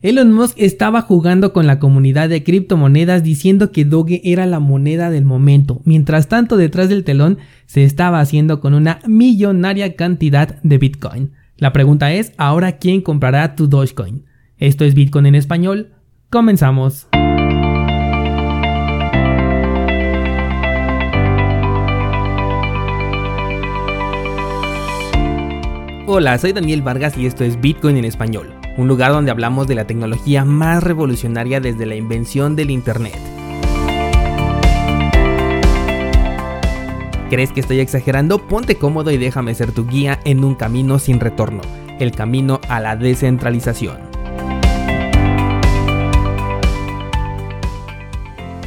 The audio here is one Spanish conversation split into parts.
Elon Musk estaba jugando con la comunidad de criptomonedas diciendo que Doge era la moneda del momento. Mientras tanto, detrás del telón se estaba haciendo con una millonaria cantidad de Bitcoin. La pregunta es, ¿ahora quién comprará tu Dogecoin? Esto es Bitcoin en español. Comenzamos. Hola, soy Daniel Vargas y esto es Bitcoin en español un lugar donde hablamos de la tecnología más revolucionaria desde la invención del Internet. ¿Crees que estoy exagerando? Ponte cómodo y déjame ser tu guía en un camino sin retorno, el camino a la descentralización.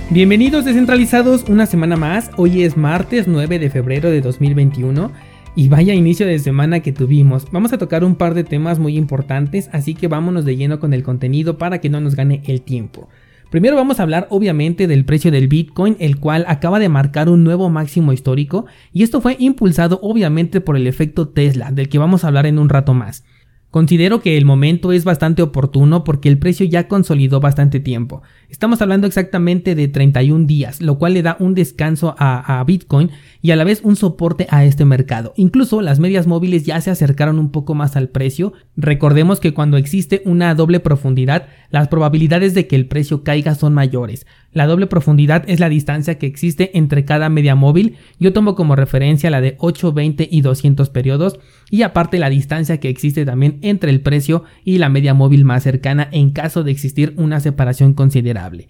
Bienvenidos descentralizados una semana más, hoy es martes 9 de febrero de 2021 y vaya inicio de semana que tuvimos. Vamos a tocar un par de temas muy importantes, así que vámonos de lleno con el contenido para que no nos gane el tiempo. Primero vamos a hablar obviamente del precio del Bitcoin, el cual acaba de marcar un nuevo máximo histórico, y esto fue impulsado obviamente por el efecto Tesla, del que vamos a hablar en un rato más. Considero que el momento es bastante oportuno porque el precio ya consolidó bastante tiempo. Estamos hablando exactamente de 31 días, lo cual le da un descanso a, Bitcoin y a la vez un soporte a este mercado. Incluso las medias móviles ya se acercaron un poco más al precio. Recordemos que cuando existe una doble profundidad, las probabilidades de que el precio caiga son mayores. La doble profundidad es la distancia que existe entre cada media móvil. Yo tomo como referencia la de 8, 20 y 200 periodos y aparte la distancia que existe también entre el precio y la media móvil más cercana en caso de existir una separación considerable.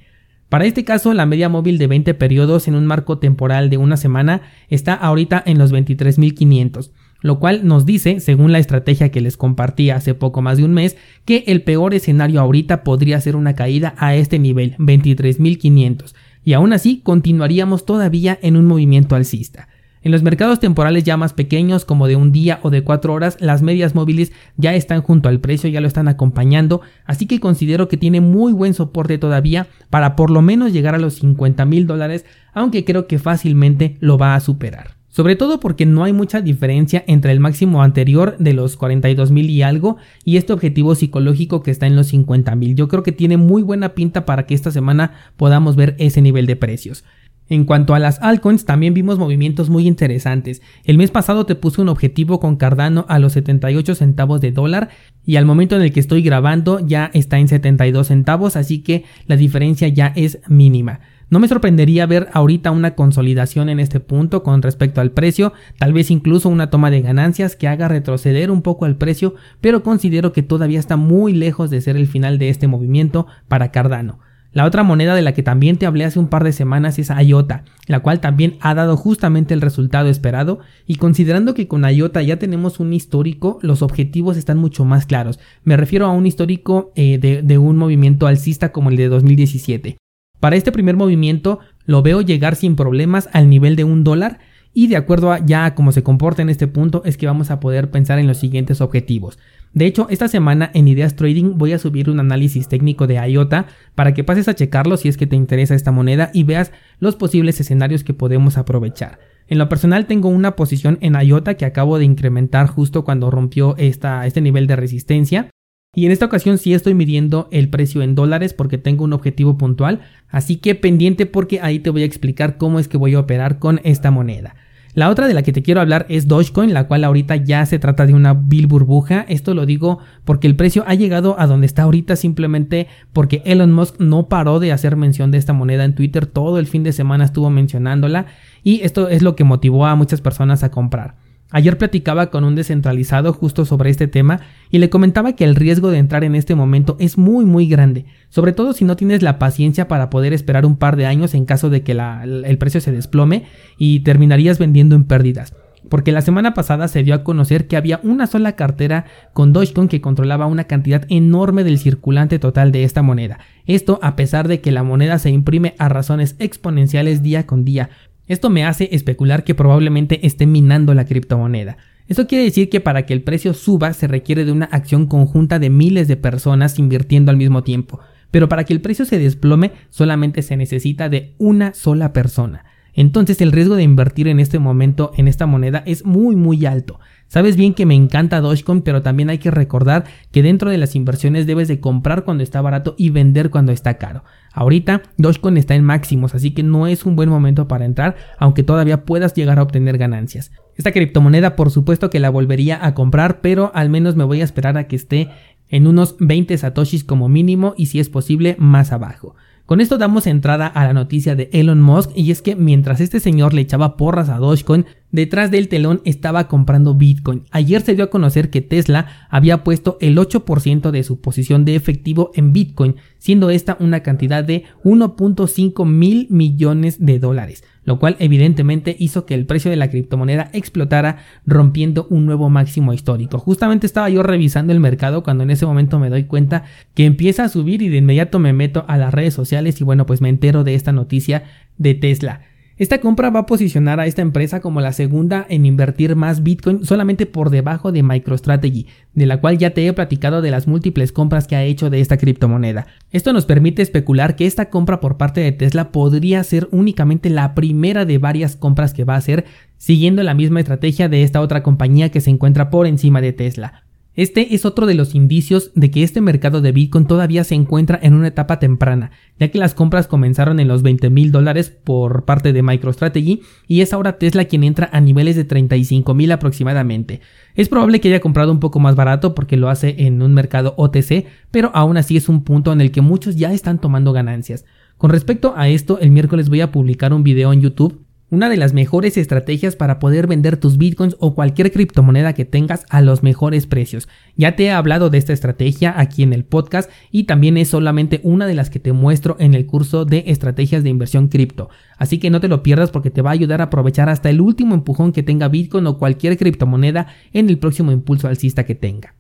Para este caso, la media móvil de 20 periodos en un marco temporal de una semana está ahorita en los 23.500 lo cual nos dice, según la estrategia que les compartí hace poco más de un mes, que el peor escenario ahorita podría ser una caída a este nivel, 23.500, y aún así continuaríamos todavía en un movimiento alcista. En los mercados temporales ya más pequeños, como de un día o de cuatro horas, las medias móviles ya están junto al precio, ya lo están acompañando, así que considero que tiene muy buen soporte todavía para por lo menos llegar a los 50 mil dólares, aunque creo que fácilmente lo va a superar. Sobre todo porque no hay mucha diferencia entre el máximo anterior de los 42.000 y algo y este objetivo psicológico que está en los 50.000. Yo creo que tiene muy buena pinta para que esta semana podamos ver ese nivel de precios. En cuanto a las altcoins, también vimos movimientos muy interesantes. El mes pasado te puse un objetivo con Cardano a los 78 centavos de dólar y al momento en el que estoy grabando ya está en 72 centavos, así que la diferencia ya es mínima. No me sorprendería ver ahorita una consolidación en este punto con respecto al precio, tal vez incluso una toma de ganancias que haga retroceder un poco al precio, pero considero que todavía está muy lejos de ser el final de este movimiento para Cardano. La otra moneda de la que también te hablé hace un par de semanas es IOTA, la cual también ha dado justamente el resultado esperado y considerando que con IOTA ya tenemos un histórico, los objetivos están mucho más claros. Me refiero a un histórico eh, de, de un movimiento alcista como el de 2017. Para este primer movimiento lo veo llegar sin problemas al nivel de un dólar y de acuerdo a ya a cómo se comporta en este punto es que vamos a poder pensar en los siguientes objetivos. De hecho, esta semana en Ideas Trading voy a subir un análisis técnico de IOTA para que pases a checarlo si es que te interesa esta moneda y veas los posibles escenarios que podemos aprovechar. En lo personal tengo una posición en IOTA que acabo de incrementar justo cuando rompió esta, este nivel de resistencia y en esta ocasión sí estoy midiendo el precio en dólares porque tengo un objetivo puntual, así que pendiente porque ahí te voy a explicar cómo es que voy a operar con esta moneda. La otra de la que te quiero hablar es Dogecoin, la cual ahorita ya se trata de una vil burbuja. Esto lo digo porque el precio ha llegado a donde está ahorita simplemente porque Elon Musk no paró de hacer mención de esta moneda en Twitter. Todo el fin de semana estuvo mencionándola y esto es lo que motivó a muchas personas a comprar. Ayer platicaba con un descentralizado justo sobre este tema y le comentaba que el riesgo de entrar en este momento es muy muy grande, sobre todo si no tienes la paciencia para poder esperar un par de años en caso de que el precio se desplome y terminarías vendiendo en pérdidas. Porque la semana pasada se dio a conocer que había una sola cartera con Dogecoin que controlaba una cantidad enorme del circulante total de esta moneda. Esto a pesar de que la moneda se imprime a razones exponenciales día con día, esto me hace especular que probablemente esté minando la criptomoneda. Eso quiere decir que para que el precio suba se requiere de una acción conjunta de miles de personas invirtiendo al mismo tiempo, pero para que el precio se desplome solamente se necesita de una sola persona. Entonces el riesgo de invertir en este momento en esta moneda es muy muy alto. Sabes bien que me encanta Dogecoin, pero también hay que recordar que dentro de las inversiones debes de comprar cuando está barato y vender cuando está caro. Ahorita Dogecoin está en máximos, así que no es un buen momento para entrar, aunque todavía puedas llegar a obtener ganancias. Esta criptomoneda por supuesto que la volvería a comprar, pero al menos me voy a esperar a que esté en unos 20 satoshis como mínimo y si es posible más abajo. Con esto damos entrada a la noticia de Elon Musk y es que mientras este señor le echaba porras a Dogecoin, detrás del telón estaba comprando Bitcoin. Ayer se dio a conocer que Tesla había puesto el 8% de su posición de efectivo en Bitcoin, siendo esta una cantidad de 1.5 mil millones de dólares lo cual evidentemente hizo que el precio de la criptomoneda explotara rompiendo un nuevo máximo histórico. Justamente estaba yo revisando el mercado cuando en ese momento me doy cuenta que empieza a subir y de inmediato me meto a las redes sociales y bueno pues me entero de esta noticia de Tesla. Esta compra va a posicionar a esta empresa como la segunda en invertir más Bitcoin solamente por debajo de MicroStrategy, de la cual ya te he platicado de las múltiples compras que ha hecho de esta criptomoneda. Esto nos permite especular que esta compra por parte de Tesla podría ser únicamente la primera de varias compras que va a hacer siguiendo la misma estrategia de esta otra compañía que se encuentra por encima de Tesla. Este es otro de los indicios de que este mercado de Bitcoin todavía se encuentra en una etapa temprana, ya que las compras comenzaron en los 20 mil dólares por parte de MicroStrategy y es ahora Tesla quien entra a niveles de 35 mil aproximadamente. Es probable que haya comprado un poco más barato porque lo hace en un mercado OTC, pero aún así es un punto en el que muchos ya están tomando ganancias. Con respecto a esto, el miércoles voy a publicar un video en YouTube una de las mejores estrategias para poder vender tus bitcoins o cualquier criptomoneda que tengas a los mejores precios. Ya te he hablado de esta estrategia aquí en el podcast y también es solamente una de las que te muestro en el curso de estrategias de inversión cripto. Así que no te lo pierdas porque te va a ayudar a aprovechar hasta el último empujón que tenga bitcoin o cualquier criptomoneda en el próximo impulso alcista que tenga.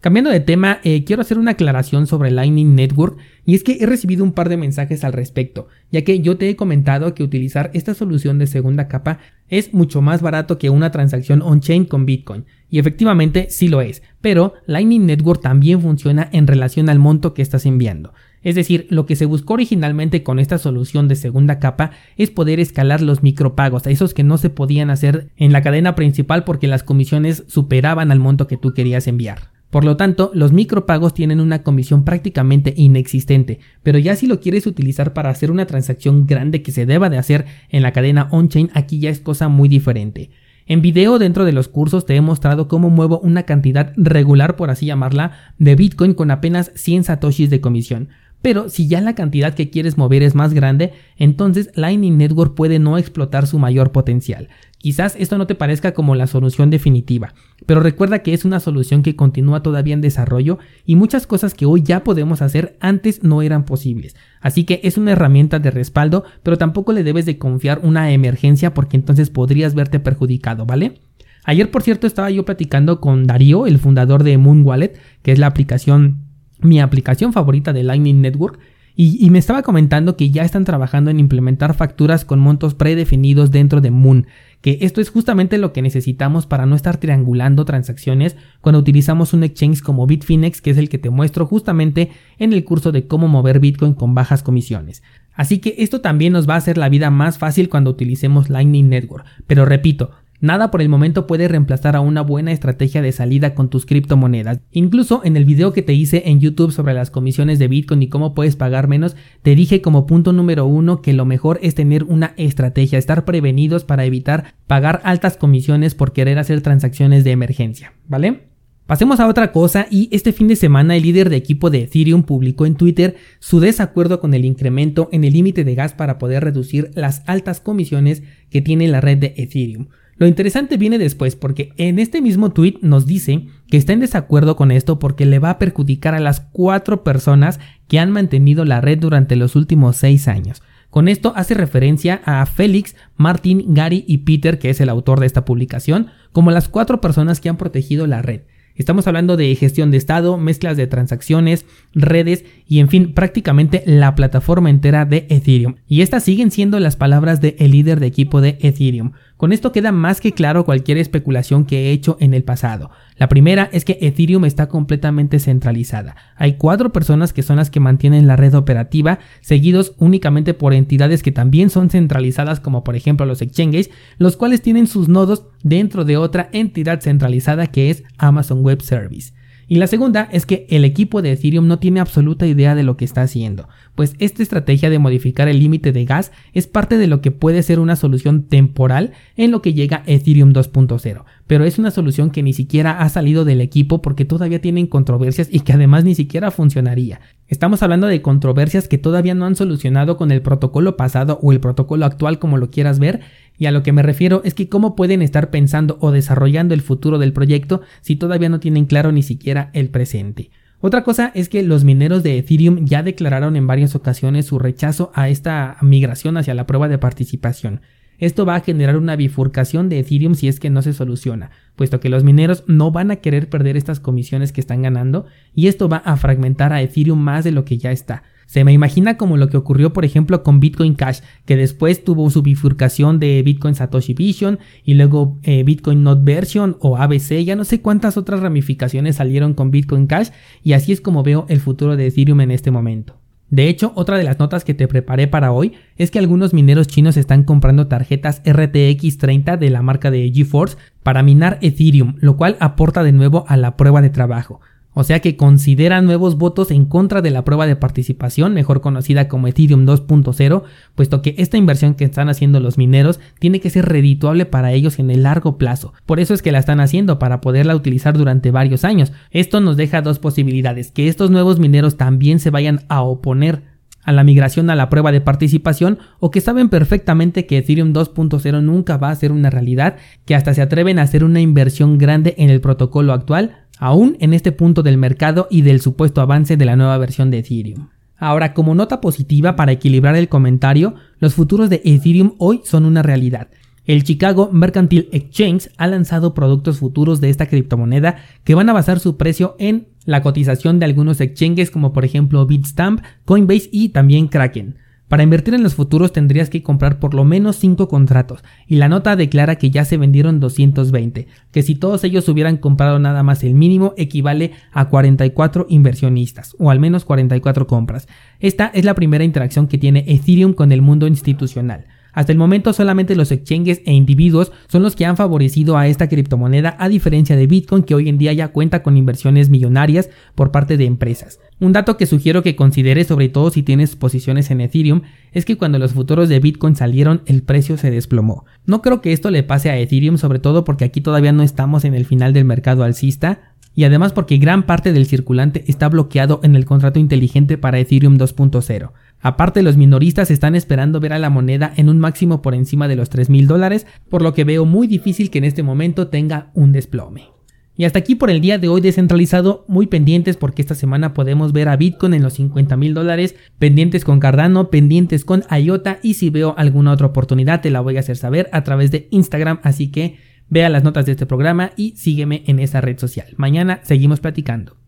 Cambiando de tema, eh, quiero hacer una aclaración sobre Lightning Network y es que he recibido un par de mensajes al respecto, ya que yo te he comentado que utilizar esta solución de segunda capa es mucho más barato que una transacción on-chain con Bitcoin, y efectivamente sí lo es, pero Lightning Network también funciona en relación al monto que estás enviando. Es decir, lo que se buscó originalmente con esta solución de segunda capa es poder escalar los micropagos, a esos que no se podían hacer en la cadena principal porque las comisiones superaban al monto que tú querías enviar. Por lo tanto, los micropagos tienen una comisión prácticamente inexistente, pero ya si lo quieres utilizar para hacer una transacción grande que se deba de hacer en la cadena on-chain, aquí ya es cosa muy diferente. En video dentro de los cursos te he mostrado cómo muevo una cantidad regular, por así llamarla, de Bitcoin con apenas 100 satoshis de comisión. Pero si ya la cantidad que quieres mover es más grande, entonces Lightning Network puede no explotar su mayor potencial. Quizás esto no te parezca como la solución definitiva, pero recuerda que es una solución que continúa todavía en desarrollo y muchas cosas que hoy ya podemos hacer antes no eran posibles. Así que es una herramienta de respaldo, pero tampoco le debes de confiar una emergencia porque entonces podrías verte perjudicado, ¿vale? Ayer, por cierto, estaba yo platicando con Darío, el fundador de Moon Wallet, que es la aplicación, mi aplicación favorita de Lightning Network, y, me estaba comentando que ya están trabajando en implementar facturas con montos predefinidos dentro de Moon, que esto es justamente lo que necesitamos para no estar triangulando transacciones cuando utilizamos un exchange como Bitfinex, que es el que te muestro justamente en el curso de cómo mover Bitcoin con bajas comisiones. Así que esto también nos va a hacer la vida más fácil cuando utilicemos Lightning Network. Pero repito, Nada por el momento puede reemplazar a una buena estrategia de salida con tus criptomonedas. Incluso en el video que te hice en YouTube sobre las comisiones de Bitcoin y cómo puedes pagar menos, te dije como punto número uno que lo mejor es tener una estrategia, estar prevenidos para evitar pagar altas comisiones por querer hacer transacciones de emergencia, ¿vale? Pasemos a otra cosa y este fin de semana el líder de equipo de Ethereum publicó en Twitter su desacuerdo con el incremento en el límite de gas para poder reducir las altas comisiones que tiene la red de Ethereum. Lo interesante viene después porque en este mismo tweet nos dice que está en desacuerdo con esto porque le va a perjudicar a las cuatro personas que han mantenido la red durante los últimos seis años. Con esto hace referencia a Félix, Martin, Gary y Peter, que es el autor de esta publicación, como las cuatro personas que han protegido la red. Estamos hablando de gestión de estado, mezclas de transacciones, redes y en fin, prácticamente la plataforma entera de Ethereum. Y estas siguen siendo las palabras del líder de equipo de Ethereum. Con esto queda más que claro cualquier especulación que he hecho en el pasado. La primera es que Ethereum está completamente centralizada. Hay cuatro personas que son las que mantienen la red operativa, seguidos únicamente por entidades que también son centralizadas como por ejemplo los exchanges, los cuales tienen sus nodos dentro de otra entidad centralizada que es Amazon Web Service. Y la segunda es que el equipo de Ethereum no tiene absoluta idea de lo que está haciendo, pues esta estrategia de modificar el límite de gas es parte de lo que puede ser una solución temporal en lo que llega Ethereum 2.0, pero es una solución que ni siquiera ha salido del equipo porque todavía tienen controversias y que además ni siquiera funcionaría. Estamos hablando de controversias que todavía no han solucionado con el protocolo pasado o el protocolo actual como lo quieras ver, y a lo que me refiero es que cómo pueden estar pensando o desarrollando el futuro del proyecto si todavía no tienen claro ni siquiera el presente. Otra cosa es que los mineros de Ethereum ya declararon en varias ocasiones su rechazo a esta migración hacia la prueba de participación. Esto va a generar una bifurcación de Ethereum si es que no se soluciona, puesto que los mineros no van a querer perder estas comisiones que están ganando y esto va a fragmentar a Ethereum más de lo que ya está. Se me imagina como lo que ocurrió por ejemplo con Bitcoin Cash, que después tuvo su bifurcación de Bitcoin Satoshi Vision y luego eh, Bitcoin Not Version o ABC, ya no sé cuántas otras ramificaciones salieron con Bitcoin Cash y así es como veo el futuro de Ethereum en este momento. De hecho, otra de las notas que te preparé para hoy es que algunos mineros chinos están comprando tarjetas RTX 30 de la marca de GeForce para minar Ethereum, lo cual aporta de nuevo a la prueba de trabajo o sea que considera nuevos votos en contra de la prueba de participación, mejor conocida como Ethereum 2.0, puesto que esta inversión que están haciendo los mineros tiene que ser redituable para ellos en el largo plazo. Por eso es que la están haciendo, para poderla utilizar durante varios años. Esto nos deja dos posibilidades, que estos nuevos mineros también se vayan a oponer a la migración a la prueba de participación o que saben perfectamente que Ethereum 2.0 nunca va a ser una realidad, que hasta se atreven a hacer una inversión grande en el protocolo actual aún en este punto del mercado y del supuesto avance de la nueva versión de Ethereum. Ahora, como nota positiva para equilibrar el comentario, los futuros de Ethereum hoy son una realidad. El Chicago Mercantile Exchange ha lanzado productos futuros de esta criptomoneda que van a basar su precio en la cotización de algunos exchanges como por ejemplo Bitstamp, Coinbase y también Kraken. Para invertir en los futuros tendrías que comprar por lo menos 5 contratos, y la nota declara que ya se vendieron 220, que si todos ellos hubieran comprado nada más el mínimo equivale a 44 inversionistas, o al menos 44 compras. Esta es la primera interacción que tiene Ethereum con el mundo institucional. Hasta el momento solamente los exchanges e individuos son los que han favorecido a esta criptomoneda a diferencia de Bitcoin que hoy en día ya cuenta con inversiones millonarias por parte de empresas. Un dato que sugiero que consideres sobre todo si tienes posiciones en Ethereum es que cuando los futuros de Bitcoin salieron el precio se desplomó. No creo que esto le pase a Ethereum sobre todo porque aquí todavía no estamos en el final del mercado alcista y además porque gran parte del circulante está bloqueado en el contrato inteligente para Ethereum 2.0. Aparte, los minoristas están esperando ver a la moneda en un máximo por encima de los 3 mil dólares, por lo que veo muy difícil que en este momento tenga un desplome. Y hasta aquí por el día de hoy descentralizado, muy pendientes porque esta semana podemos ver a Bitcoin en los 50 mil dólares, pendientes con Cardano, pendientes con IOTA y si veo alguna otra oportunidad te la voy a hacer saber a través de Instagram, así que vea las notas de este programa y sígueme en esa red social. Mañana seguimos platicando.